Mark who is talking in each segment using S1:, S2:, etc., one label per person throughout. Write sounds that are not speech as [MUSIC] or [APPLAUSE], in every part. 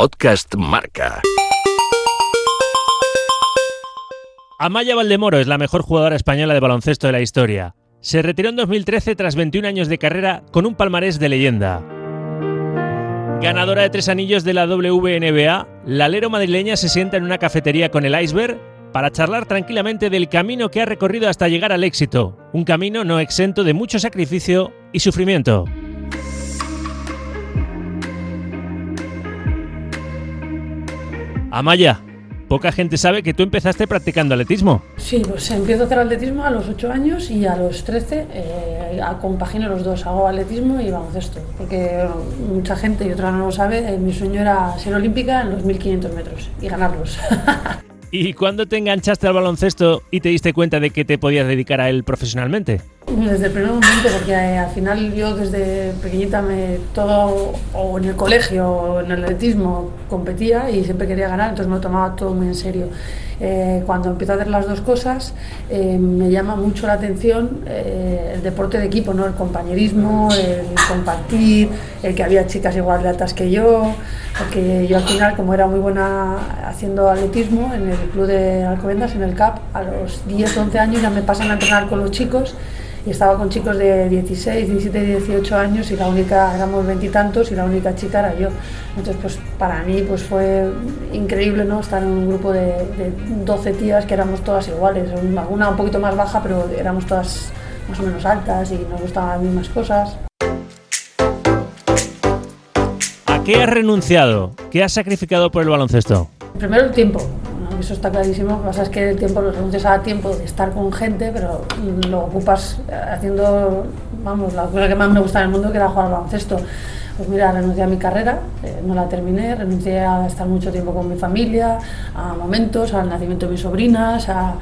S1: Podcast Marca.
S2: Amaya Valdemoro es la mejor jugadora española de baloncesto de la historia. Se retiró en 2013 tras 21 años de carrera con un palmarés de leyenda. Ganadora de tres anillos de la WNBA, la alero madrileña se sienta en una cafetería con el iceberg para charlar tranquilamente del camino que ha recorrido hasta llegar al éxito, un camino no exento de mucho sacrificio y sufrimiento. Amaya, poca gente sabe que tú empezaste practicando atletismo.
S3: Sí, pues empiezo a hacer atletismo a los 8 años y a los 13 eh, compagino los dos, hago atletismo y baloncesto, porque mucha gente y otra no lo sabe, eh, mi sueño era ser olímpica en los 1500 metros y ganarlos. [LAUGHS]
S2: ¿Y cuándo te enganchaste al baloncesto y te diste cuenta de que te podías dedicar a él profesionalmente?
S3: Desde el primer momento, porque eh, al final yo desde pequeñita me todo, o en el colegio o en el atletismo, competía y siempre quería ganar, entonces me lo tomaba todo muy en serio. Eh, cuando empiezo a hacer las dos cosas, eh, me llama mucho la atención el deporte de equipo, ¿no? el compañerismo, el compartir, el que había chicas igual de altas que yo, porque yo al final, como era muy buena haciendo atletismo en el club de Alcobendas, en el CAP, a los 10, 11 años ya me pasan a entrenar con los chicos y estaba con chicos de 16, 17, 18 años y la única, éramos veintitantos y, la única chica era yo. Entonces, pues para mí pues fue increíble ¿no? estar en un grupo de, de 12 tías que éramos todas iguales, una un poquito más baja, pero éramos todas más o menos altas y nos gustaban las mismas cosas.
S2: ¿A qué has renunciado? ¿Qué has sacrificado por el baloncesto?
S3: Primero el tiempo, eso está clarísimo. Lo que pasa es que el tiempo lo renuncias a tiempo de estar con gente, pero lo ocupas eh, haciendo, vamos, la cosa que más me gusta en el mundo, que era jugar al baloncesto. Pues mira, renuncié a mi carrera, eh, no la terminé, renuncié a estar mucho tiempo con mi familia, a momentos, al nacimiento de mis sobrinas, a,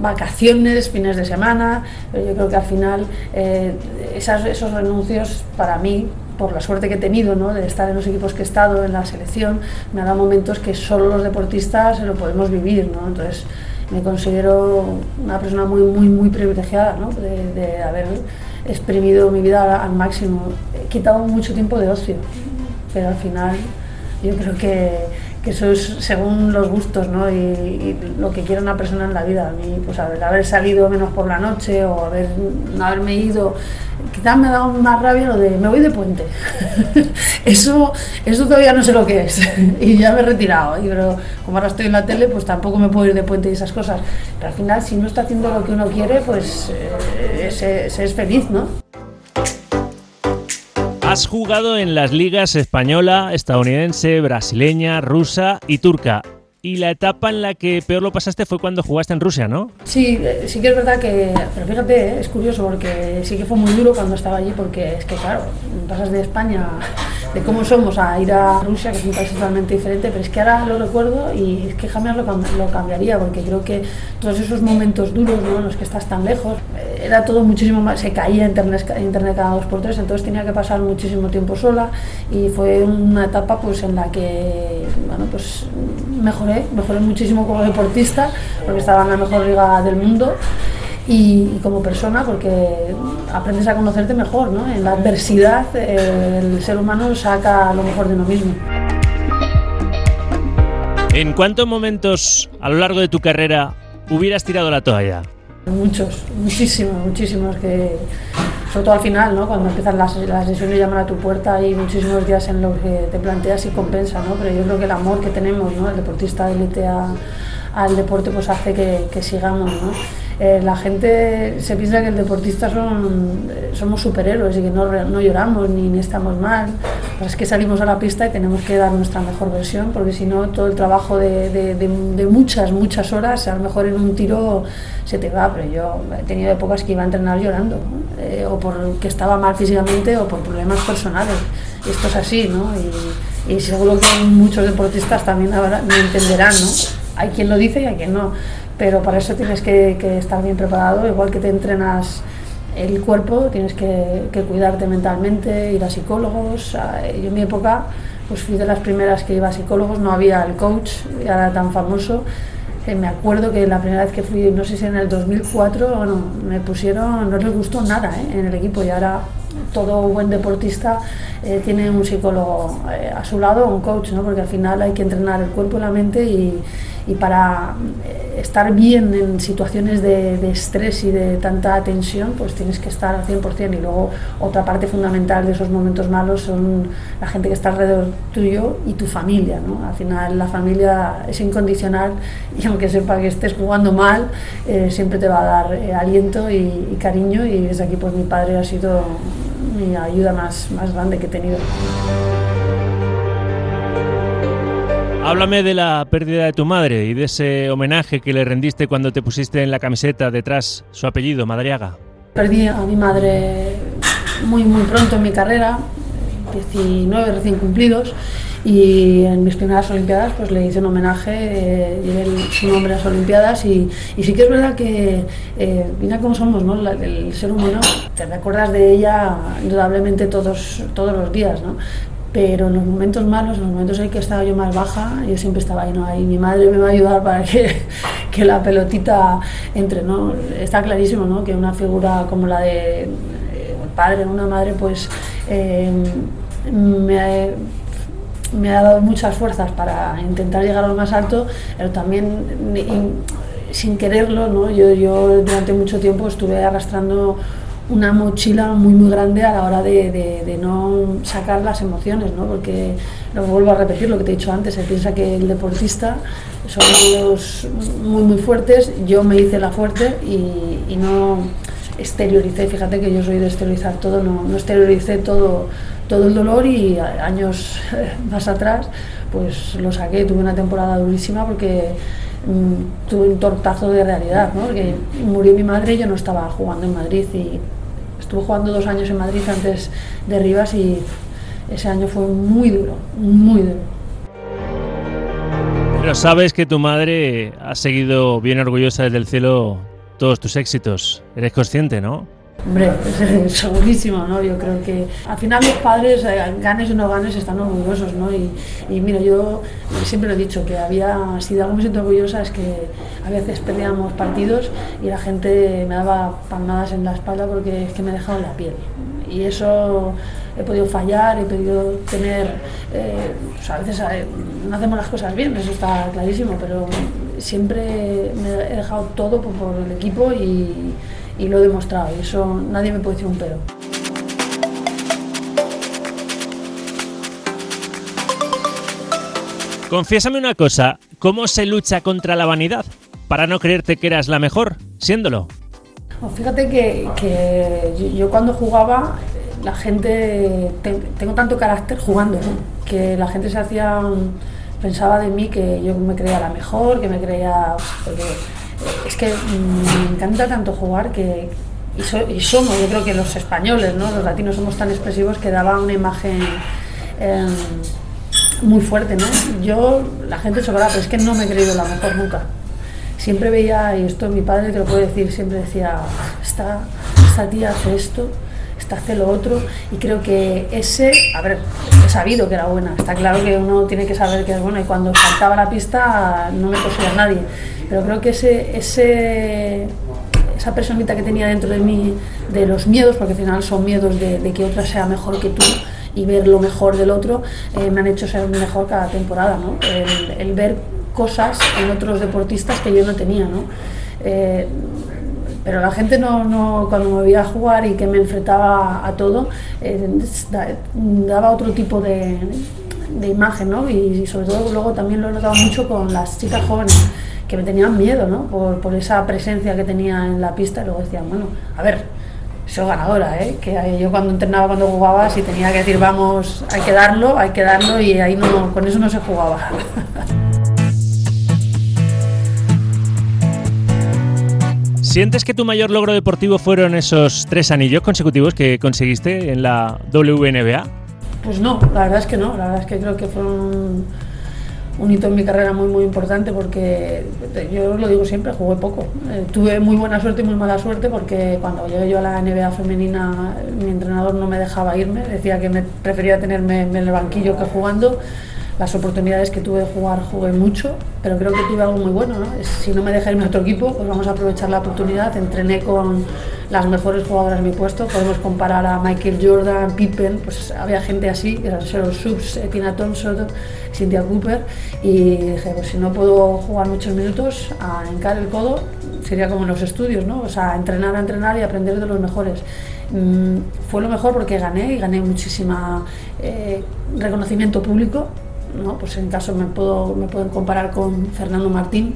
S3: vacaciones, fines de semana, pero yo creo que al final eh, esos renuncios para mí por la suerte que he tenido ¿no? de estar en los equipos que he estado, en la selección, me ha dado momentos que solo los deportistas lo podemos vivir. ¿no? Entonces me considero una persona muy, muy, muy privilegiada ¿no? de, de, haber exprimido mi vida al máximo. He quitado mucho tiempo de ocio, pero al final yo creo que, que eso es según los gustos ¿no? y, lo que quiere una persona en la vida. A mí, pues haber salido menos por la noche o haber, no haberme ido, quizás me ha dado más rabia lo de me voy de puente. [LAUGHS] eso, eso todavía no sé lo que es [LAUGHS] y ya me he retirado. Y, pero como ahora estoy en la tele, pues tampoco me puedo ir de puente y esas cosas. Pero al final, si no está haciendo lo que uno quiere, pues eh, se, se es feliz, ¿no?
S2: Has jugado en las ligas española, estadounidense, brasileña, rusa y turca. Y la etapa en la que peor lo pasaste fue cuando jugaste en Rusia, ¿no?
S3: Sí, eh, sí que es verdad que, pero fíjate, eh, es curioso porque sí que fue muy duro cuando estaba allí porque es que claro, pasas de España de cómo somos a ir a Rusia, que es un país totalmente diferente, pero es que ahora lo recuerdo y es que jamás lo, lo cambiaría, porque creo que todos esos momentos duros ¿no? en los que estás tan lejos, eh, era todo muchísimo más, se caía internet, internet cada dos por tres, entonces tenía que pasar muchísimo tiempo sola y fue una etapa pues en la que, bueno, pues mejoré, mejoré muchísimo como deportista, porque estaba en la mejor liga del mundo y, como persona porque aprendes a conocerte mejor, ¿no? En la adversidad eh, el ser humano saca lo mejor de uno mismo.
S2: ¿En cuántos momentos a lo largo de tu carrera hubieras tirado la toalla?
S3: Muchos, muchísimos, muchísimos que sobre todo al final, ¿no? cuando empiezan las, las lesiones llaman a tu puerta hay muchísimos días en los que te planteas y compensa, ¿no? pero yo creo que el amor que tenemos, ¿no? el deportista de élite al deporte pues hace que, que sigamos. ¿no? Eh, la gente se piensa que el deportista son, eh, somos superhéroes y que no, no lloramos ni, ni, estamos mal. es que salimos a la pista y tenemos que dar nuestra mejor versión, porque si no, todo el trabajo de, de, muchas, muchas horas, a lo mejor en un tiro se te va. Pero yo he tenido épocas que iba a entrenar llorando, eh, o porque estaba mal físicamente o por problemas personales. Esto es así, ¿no? Y, y seguro que muchos deportistas también ahora me entenderán, ¿no? Hay quien lo dice y hay quien no pero para eso tienes que, estar bien preparado, igual que te entrenas el cuerpo, tienes que, cuidarte mentalmente, ir a psicólogos. Yo en mi época pues fui de las primeras que iba a psicólogos, no había el coach, era tan famoso. Eh, me acuerdo que la primera vez que fui, no sé si en el 2004, bueno, me pusieron, no les gustó nada ¿eh? en el equipo y ahora todo buen deportista eh, tiene un psicólogo eh, a su lado, un coach, ¿no? porque al final hay que entrenar el cuerpo y la mente y, y para eh, estar bien en situaciones de, de, estrés y de tanta tensión, pues tienes que estar al 100%. Y luego otra parte fundamental de esos momentos malos son la gente que está alrededor tuyo y tu familia. ¿no? Al final la familia es incondicional y aunque sepa que estés jugando mal, eh, siempre te va a dar eh, aliento y, y, cariño y desde aquí pues mi padre ha sido mi ayuda más, más grande que he tenido.
S2: Háblame de la pérdida de tu madre y de ese homenaje que le rendiste cuando te pusiste en la camiseta detrás su apellido, Madriaga.
S3: Perdí a mi madre muy muy pronto en mi carrera, 19 recién cumplidos, y en mis primeras Olimpiadas pues le hice un homenaje, eh, llevé su nombre a las Olimpiadas y, y, sí que es verdad que, eh, mira cómo somos, ¿no? La, el ser humano, te recuerdas de ella indudablemente todos, todos los días, ¿no? Pero en los momentos malos, en los momentos en que estaba yo más baja, yo siempre estaba ahí, ¿no? Ahí mi madre me va a ayudar para que, [LAUGHS] que la pelotita entre, ¿no? Está clarísimo, ¿no? Que una figura como la de eh, un padre, una madre, pues eh, me, ha, me ha dado muchas fuerzas para intentar llegar a lo más alto, pero también sin quererlo, ¿no? Yo, yo durante mucho tiempo estuve arrastrando una mochila muy muy grande a la hora de, de, no sacar las emociones, ¿no? porque lo vuelvo a repetir lo que te he dicho antes, se piensa que el deportista son los muy muy fuertes, yo me hice la fuerte y, y, no exterioricé, fíjate que yo soy de exteriorizar todo, no, no exterioricé todo, todo el dolor y años [LAUGHS] más atrás pues lo saqué, tuve una temporada durísima porque mmm, tuve un tortazo de realidad, ¿no? porque murió mi madre y yo no estaba jugando en Madrid y estuve jugando dos años en Madrid antes de Rivas y ese año fue muy duro, muy duro.
S2: Pero sabes que tu madre ha seguido bien orgullosa desde el cielo todos tus éxitos. Eres consciente, ¿no?
S3: Hombre, [LAUGHS] segurísimo, ¿no? Yo creo que al final los padres, eh, ganes o no ganes, están orgullosos, ¿no? Y, mira, yo siempre lo he dicho, que había, si de algo me siento orgullosa es que a veces perdíamos partidos y la gente me daba palmadas en la espalda porque es que me dejaba la piel. Y eso he podido fallar, he podido tener, eh, pues a veces eh, no hacemos las cosas bien, eso está clarísimo, pero siempre me he dejado todo por, por el equipo y y lo he demostrado y eso nadie me puede decir un pero.
S2: Confiésame una cosa, ¿cómo se lucha contra la vanidad? Para no creerte que eras la mejor, siéndolo.
S3: Oh, fíjate que, que yo, cuando jugaba, la gente, te, tengo tanto carácter jugando, ¿no? que la gente se hacía, pensaba de mí que yo me creía la mejor, que me creía... Porque, es que me encanta tanto jugar que y, so, y, somos, yo creo que los españoles, ¿no? los latinos somos tan expresivos que daba una imagen eh, muy fuerte. ¿no? Yo, la gente chocolate, pero es que no me he creído la mejor nunca. Siempre veía, y esto mi padre te lo puede decir, siempre decía, esta, esta tía hace esto, esta hace lo otro, y creo que ese, a ver, he sabido que era buena, está claro que uno tiene que saber que es buena, y cuando saltaba la pista no me cosía a nadie pero creo que ese, ese, esa personita que tenía dentro de mí, de los miedos, porque al final son miedos de, de que otra sea mejor que tú y ver lo mejor del otro, eh, me han hecho ser mejor cada temporada, ¿no? El, el, ver cosas en otros deportistas que yo no tenía, ¿no? Eh, pero la gente no, no, cuando me veía jugar y que me enfrentaba a todo, eh, daba otro tipo de, de imagen, ¿no? Y, sobre todo luego también lo he notado mucho con las chicas jóvenes que me tenían miedo, ¿no? Por, por, esa presencia que tenía en la pista y luego decían, bueno, a ver, soy ganadora, ¿eh? Que yo cuando entrenaba, cuando jugaba, si tenía que decir, vamos, hay que darlo, hay que darlo y ahí no, con eso no se jugaba. [LAUGHS]
S2: ¿Sientes que tu mayor logro deportivo fueron esos tres anillos consecutivos que conseguiste en la WNBA?
S3: Pues no, la verdad es que no, la verdad es que creo que fueron un hito en mi carrera muy muy importante porque yo lo digo siempre, jugué poco. Eh, tuve muy buena suerte y muy mala suerte porque cuando llegué yo a la NBA femenina mi entrenador no me dejaba irme, decía que me prefería tenerme en el banquillo que jugando. Las oportunidades que tuve de jugar jugué mucho, pero creo que tuve algo muy bueno. ¿no? Si no me deja irme a otro equipo, pues vamos a aprovechar la oportunidad. Entrené con las mejores jugadoras de mi puesto. Podemos comparar a Michael Jordan, Pippen, pues había gente así, eran solo subs, Tina Thompson, Cynthia Cooper. Y dije, pues si no puedo jugar muchos minutos, a encar el codo sería como en los estudios, ¿no? O sea, entrenar entrenar y aprender de los mejores. Mm, fue lo mejor porque gané y gané muchísima eh, reconocimiento público ¿no? Pues en caso me, puedo, me pueden comparar con Fernando Martín,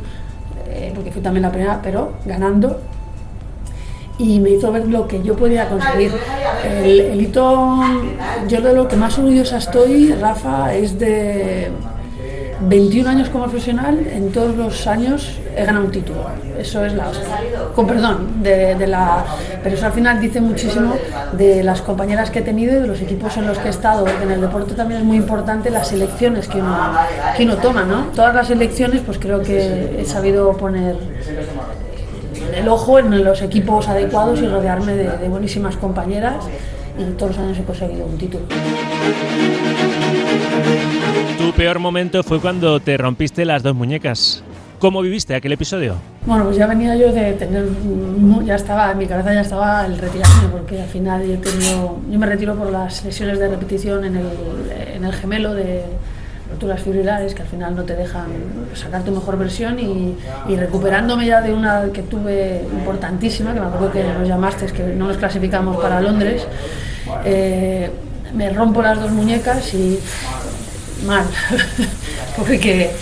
S3: eh, porque fui también la primera, pero ganando. Y me hizo ver lo que yo podía conseguir. El, el hito, yo de lo que más orgullosa estoy, Rafa, es de 21 años como profesional, en todos los años he ganado un título. Eso es la Con perdón, de, la, pero eso al final dice muchísimo de las compañeras que he tenido y de los equipos en los que he estado. En el deporte también es muy importante las elecciones que uno, que uno toma, ¿no? Todas las elecciones, pues creo que he sabido poner el ojo en los equipos adecuados y rodearme de, de buenísimas compañeras y todos los años he conseguido un título.
S2: Tu peor momento fue cuando te rompiste las dos muñecas. ¿Cómo viviste aquel episodio?
S3: Bueno, pues ya venía yo de tener, ya estaba, en mi cabeza ya estaba el retirarme, porque al final yo, he tenido, yo me retiro por las lesiones de repetición en el, en el gemelo de roturas fibrilares que al final no te dejan sacar tu mejor versión y, recuperándome ya de una que tuve importantísima, que me acuerdo que nos llamaste, que no nos clasificamos para Londres, eh, me rompo las dos muñecas y mal, [LAUGHS] porque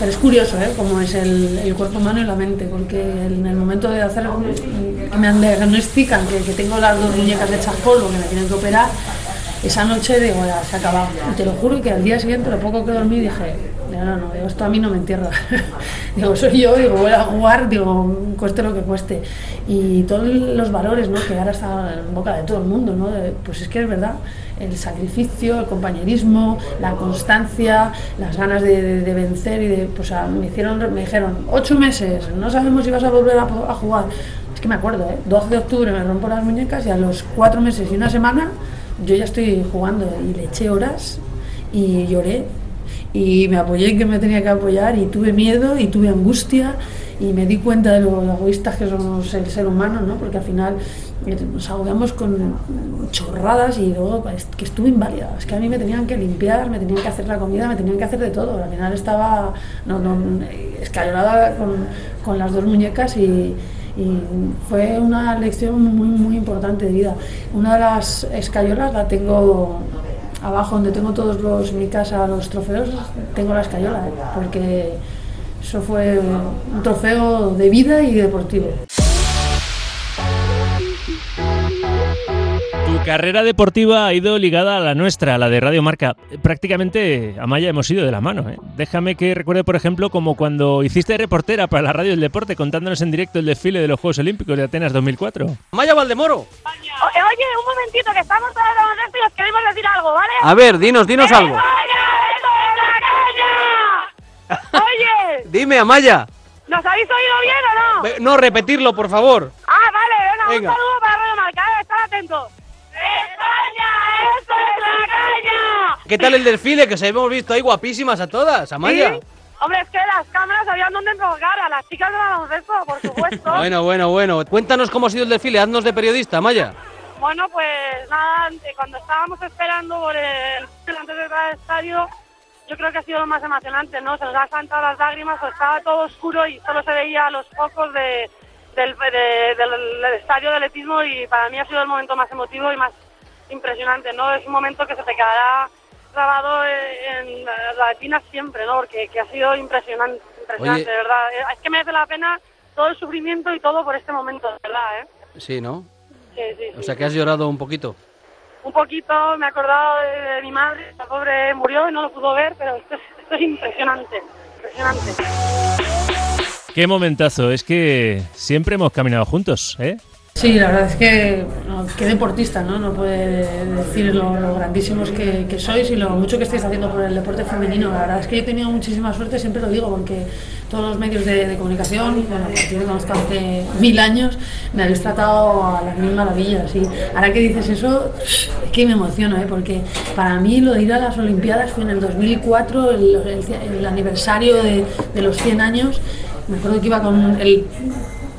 S3: pero es curioso ¿eh? cómo es el, cuerpo humano y la mente, porque en el momento de hacer que me diagnostican que, tengo las dos muñecas hechas polvo, que me tienen que operar, esa noche digo, ya se acabado. Y te lo juro que al día siguiente, lo poco que dormí, dije, no, no, no, esto a mí no me entierra. [LAUGHS] digo, soy yo, digo, voy a jugar, digo, cueste lo que cueste. Y todos los valores, ¿no? Que ahora están en boca de todo el mundo, ¿no? pues es que es verdad, el sacrificio, el compañerismo, la constancia, las ganas de, de, vencer y de, pues me hicieron, me dijeron, ocho meses, no sabemos si vas a volver a, a jugar. Es que me acuerdo, ¿eh? 12 de octubre me rompo las muñecas y a los cuatro meses y una semana yo ya estoy jugando y le eché horas y lloré y me apoyé en que me tenía que apoyar y tuve miedo y tuve angustia y me di cuenta de lo egoístas que somos el ser humano, ¿no? porque al final nos agobiamos con chorradas y luego es que estuve inválida, es que a mí me tenían que limpiar, me tenían que hacer la comida, me tenían que hacer de todo, al final estaba no, con, con las dos muñecas y, y fue una lección muy, muy importante de vida. Una de las escayolas la tengo abajo donde tengo todos los, mi casa, los trofeos, tengo la escayola, ¿eh? porque eso fue un trofeo de vida y deportivo.
S2: Carrera deportiva ha ido ligada a la nuestra, a la de Radio Marca. Prácticamente, Amaya, hemos ido de la mano. ¿eh? Déjame que recuerde, por ejemplo, como cuando hiciste reportera para la Radio del Deporte contándonos en directo el desfile de los Juegos Olímpicos de Atenas 2004.
S1: Amaya Valdemoro.
S4: Oye, oye, un momentito, que estamos todos esto y os queremos decir algo, ¿vale?
S1: A ver, dinos, dinos algo. [LAUGHS]
S4: Oye.
S1: Dime, Amaya.
S4: ¿Nos habéis oído bien o
S1: no? No, repetirlo, por favor.
S4: Ah, vale, venga, venga. un saludo para Radio Marca, eh, estad atentos. ¡España! ¡Esto es la caña!
S1: ¿Qué tal el desfile? Que se hemos visto ahí guapísimas a todas, Amaya.
S4: ¿Sí? Hombre, es que las cámaras sabían dónde enfocar a las chicas de baloncesto, por supuesto. [LAUGHS]
S1: bueno, bueno, bueno. Cuéntanos cómo ha sido el desfile, haznos de periodista, Amaya.
S4: Bueno, pues nada, cuando estábamos esperando por el antes de entrar al estadio, yo creo que ha sido lo más emocionante, ¿no? Se nos han saltado las lágrimas, pues estaba todo oscuro y solo se veía los focos de, del, de, del, del, estadio de atletismo y para mí ha sido el momento más emotivo y más impresionante, ¿no? Es un momento que se te quedará grabado en la retina siempre, ¿no? Porque que ha sido impresionante, impresionante,
S1: Oye.
S4: de verdad. Es que merece la pena todo el sufrimiento y todo por este momento, de verdad, ¿eh?
S1: Sí, ¿no?
S4: Sí, sí,
S1: O sea que has llorado un poquito.
S4: Un poquito, me he acordado de, de, mi madre, la pobre murió y no lo pudo ver, pero esto es, esto es impresionante, impresionante.
S2: Qué momentazo, es que siempre hemos caminado juntos, ¿eh?
S3: Sí, la verdad es que qué deportista, ¿no? No puede decir lo, grandísimos que, sois y lo mucho que estáis haciendo por el deporte femenino. La verdad es que he tenido muchísima suerte, siempre lo digo, porque todos los medios de, comunicación, bueno, que tiene conozco hace mil años, me habéis tratado a las mil maravillas. Y ahora que dices eso, es que me emociono, ¿eh? porque para mí lo de ir a las Olimpiadas fue en el 2004, el, aniversario de, de los 100 años. Me acuerdo que iba con el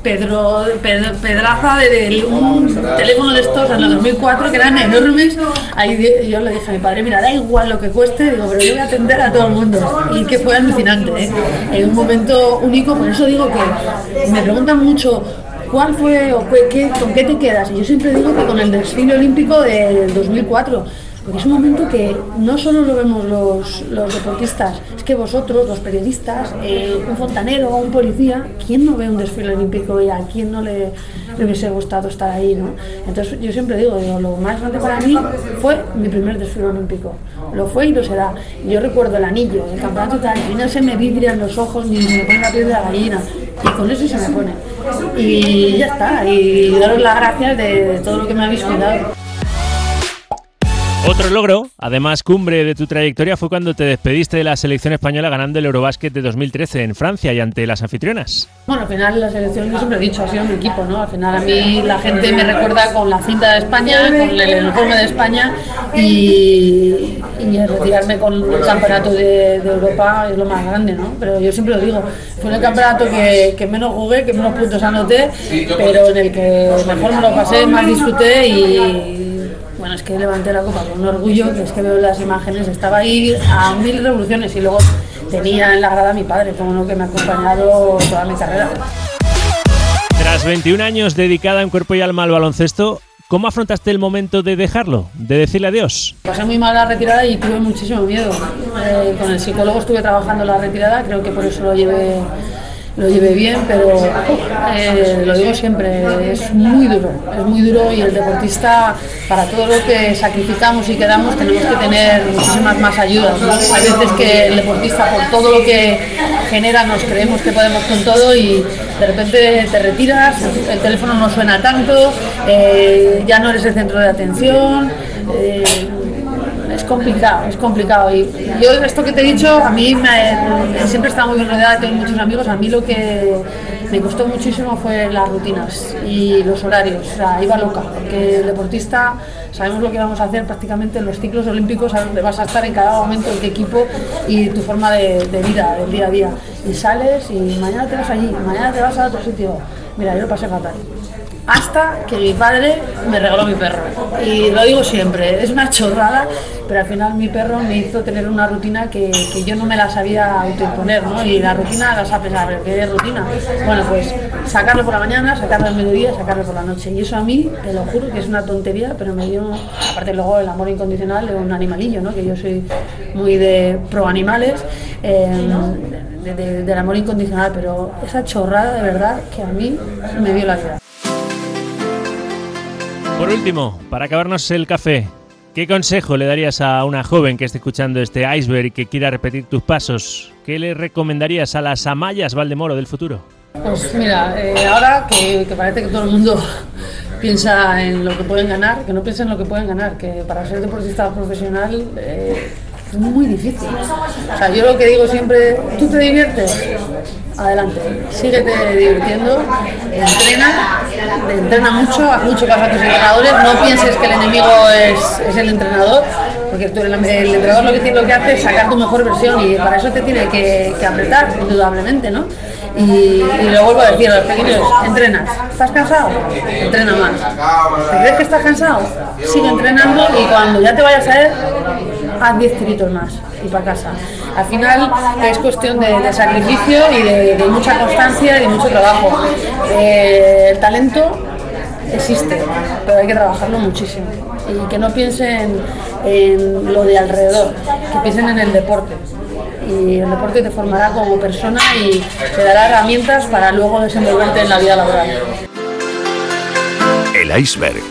S3: Pedro, Pedraza de, un teléfono de estos en el 2004 que eran enormes. Ahí yo le dije a mi padre, mira, da igual lo que cueste, digo, pero yo voy a atender a todo el mundo. Y que fue alucinante, ¿eh? en un momento único, por eso digo que me preguntan mucho ¿cuál fue o qué, con qué te quedas? Y yo siempre digo que con el desfile olímpico del 2004 porque es un momento que no solo lo vemos los, deportistas, es que vosotros, los periodistas, eh, un fontanero un policía, ¿quién no ve un desfile olímpico y a quién no le, hubiese gustado estar ahí? ¿no? Entonces yo siempre digo, lo más grande para mí fue mi primer desfile olímpico. Lo fue y lo será. Yo recuerdo el anillo, el campeonato tal, y no se me vidrian los ojos ni me pone la piel de la gallina. Y con eso se me pone. Y ya está. Y daros las gracias de todo lo que me habéis cuidado.
S2: Otro logro, además cumbre de tu trayectoria, fue cuando te despediste de la selección española ganando el Eurobásquet de 2013 en Francia y ante las anfitrionas.
S3: Bueno, al final la selección, yo siempre he dicho, ha sido mi equipo, ¿no? Al final a mí la gente me recuerda con la cinta de España, con el uniforme de España y, retirarme con el campeonato de, Europa es lo más grande, ¿no? Pero yo siempre lo digo, fue el campeonato que, que menos jugué, que menos puntos anoté, pero en el que mejor me lo pasé, más disfruté y bueno, es que levanté la copa con un orgullo, que es que veo las imágenes, estaba ahí a mil revoluciones y luego tenía en la grada a mi padre, como uno que me ha acompañado toda mi carrera.
S2: Tras 21 años dedicada en cuerpo y alma al baloncesto, ¿Cómo afrontaste el momento de dejarlo, de decirle adiós?
S3: Pasé muy mal la retirada y tuve muchísimo miedo. Eh, con el psicólogo estuve trabajando la retirada, creo que por eso lo llevé lo lleve bien, pero eh, lo digo siempre, es muy duro, es muy duro y el deportista, para todo lo que sacrificamos y quedamos, tenemos que tener muchísimas más ayudas. Hay veces que el deportista, por todo lo que genera, nos creemos que podemos con todo y de repente te retiras, el teléfono no suena tanto, eh, ya no eres el centro de atención. Eh, complicado, es complicado. Y yo, esto que te he dicho, a mí me, siempre he estado muy bien rodeada, tengo muchos amigos. A mí lo que me costó muchísimo fue las rutinas y los horarios. O sea, iba loca, porque el deportista sabemos lo que vamos a hacer prácticamente en los ciclos olímpicos, sabes dónde vas a estar en cada momento, en qué equipo y tu forma de, de vida, del día a día. Y sales y mañana te vas allí, mañana te vas a otro sitio. Mira, yo lo pasé fatal hasta que mi padre me regaló mi perro. Y lo digo siempre, es una chorrada, pero al final mi perro me hizo tener una rutina que, yo no me la sabía autoimponer, ¿no? Y la rutina la sabes ¿qué es rutina? Bueno, pues sacarlo por la mañana, sacarlo al mediodía, sacarlo por la noche. Y eso a mí, te lo juro que es una tontería, pero me dio, aparte luego el amor incondicional de un animalillo, ¿no? Que yo soy muy de pro animales. Eh, del amor incondicional, pero esa chorrada de verdad que a mí me dio la vida.
S2: Por último, para acabarnos el café, ¿qué consejo le darías a una joven que esté escuchando este iceberg y que quiera repetir tus pasos? ¿Qué le recomendarías a las amayas Valdemoro del futuro?
S3: Pues mira, eh, ahora que, parece que todo el mundo [LAUGHS] piensa en lo que pueden ganar, que no piensen en lo que pueden ganar, que para ser deportista profesional eh, es muy difícil. O sea, yo lo que digo siempre, ¿tú te diviertes? adelante, síguete divirtiendo, entrena, entrena mucho, haz mucho caso a tus entrenadores, no pienses que el enemigo es, el entrenador, porque el, entrenador lo que, tiene, lo que hace es sacar tu mejor versión y para eso te tiene que, apretar, indudablemente, ¿no? Y, y, lo vuelvo a decir a los pequeños, entrenas. ¿Estás cansado? Entrena más. ¿Te crees que estás cansado? Sigue entrenando y cuando ya te vayas a ver, haz 10 tiritos más y para casa. Al final es cuestión de, sacrificio y de, mucha constancia y mucho trabajo. Eh, el talento existe, pero hay que trabajarlo muchísimo. Y que no piensen en lo de alrededor, que piensen en el deporte. Y el deporte te formará como persona y te dará herramientas para luego desenvolverte en la vida laboral.
S5: El iceberg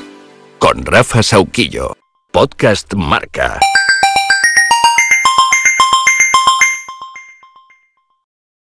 S5: con Rafa Sauquillo, podcast Marca.